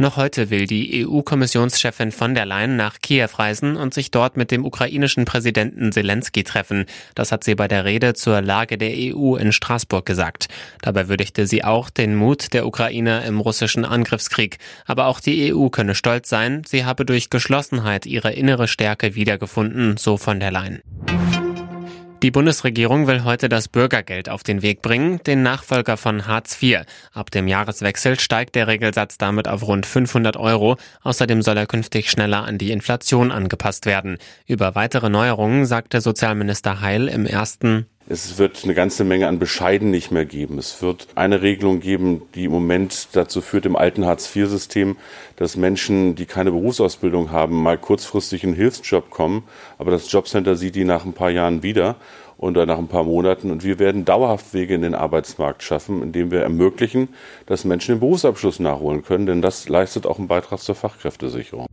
Noch heute will die EU-Kommissionschefin von der Leyen nach Kiew reisen und sich dort mit dem ukrainischen Präsidenten Zelensky treffen. Das hat sie bei der Rede zur Lage der EU in Straßburg gesagt. Dabei würdigte sie auch den Mut der Ukrainer im russischen Angriffskrieg. Aber auch die EU könne stolz sein, sie habe durch Geschlossenheit ihre innere Stärke wiedergefunden, so von der Leyen. Die Bundesregierung will heute das Bürgergeld auf den Weg bringen, den Nachfolger von Hartz IV. Ab dem Jahreswechsel steigt der Regelsatz damit auf rund 500 Euro. Außerdem soll er künftig schneller an die Inflation angepasst werden. Über weitere Neuerungen sagte Sozialminister Heil im ersten es wird eine ganze Menge an Bescheiden nicht mehr geben. Es wird eine Regelung geben, die im Moment dazu führt, im alten Hartz-IV-System, dass Menschen, die keine Berufsausbildung haben, mal kurzfristig in einen Hilfsjob kommen. Aber das Jobcenter sieht die nach ein paar Jahren wieder oder nach ein paar Monaten. Und wir werden dauerhaft Wege in den Arbeitsmarkt schaffen, indem wir ermöglichen, dass Menschen den Berufsabschluss nachholen können. Denn das leistet auch einen Beitrag zur Fachkräftesicherung.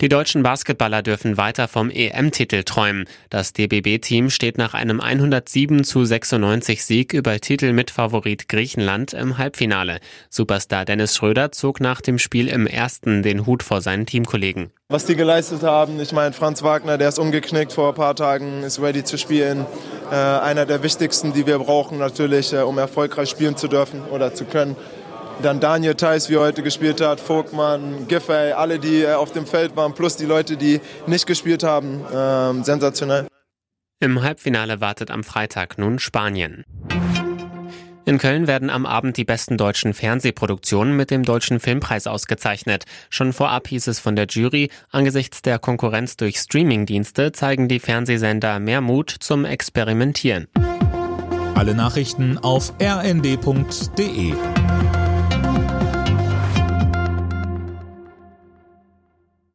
Die deutschen Basketballer dürfen weiter vom EM-Titel träumen. Das DBB-Team steht nach einem 107 zu 96 Sieg über Titelmitfavorit Griechenland im Halbfinale. Superstar Dennis Schröder zog nach dem Spiel im ersten den Hut vor seinen Teamkollegen. Was die geleistet haben, ich meine, Franz Wagner, der ist umgeknickt vor ein paar Tagen, ist ready zu spielen. Äh, einer der wichtigsten, die wir brauchen natürlich, äh, um erfolgreich spielen zu dürfen oder zu können. Dann Daniel Theiss, wie er heute gespielt hat, Vogtmann, Giffey, alle, die äh, auf dem Feld waren, plus die Leute, die nicht gespielt haben. Ähm, sensationell. Im Halbfinale wartet am Freitag nun Spanien. In Köln werden am Abend die besten deutschen Fernsehproduktionen mit dem Deutschen Filmpreis ausgezeichnet. Schon vorab hieß es von der Jury, angesichts der Konkurrenz durch Streamingdienste zeigen die Fernsehsender mehr Mut zum Experimentieren. Alle Nachrichten auf rnd.de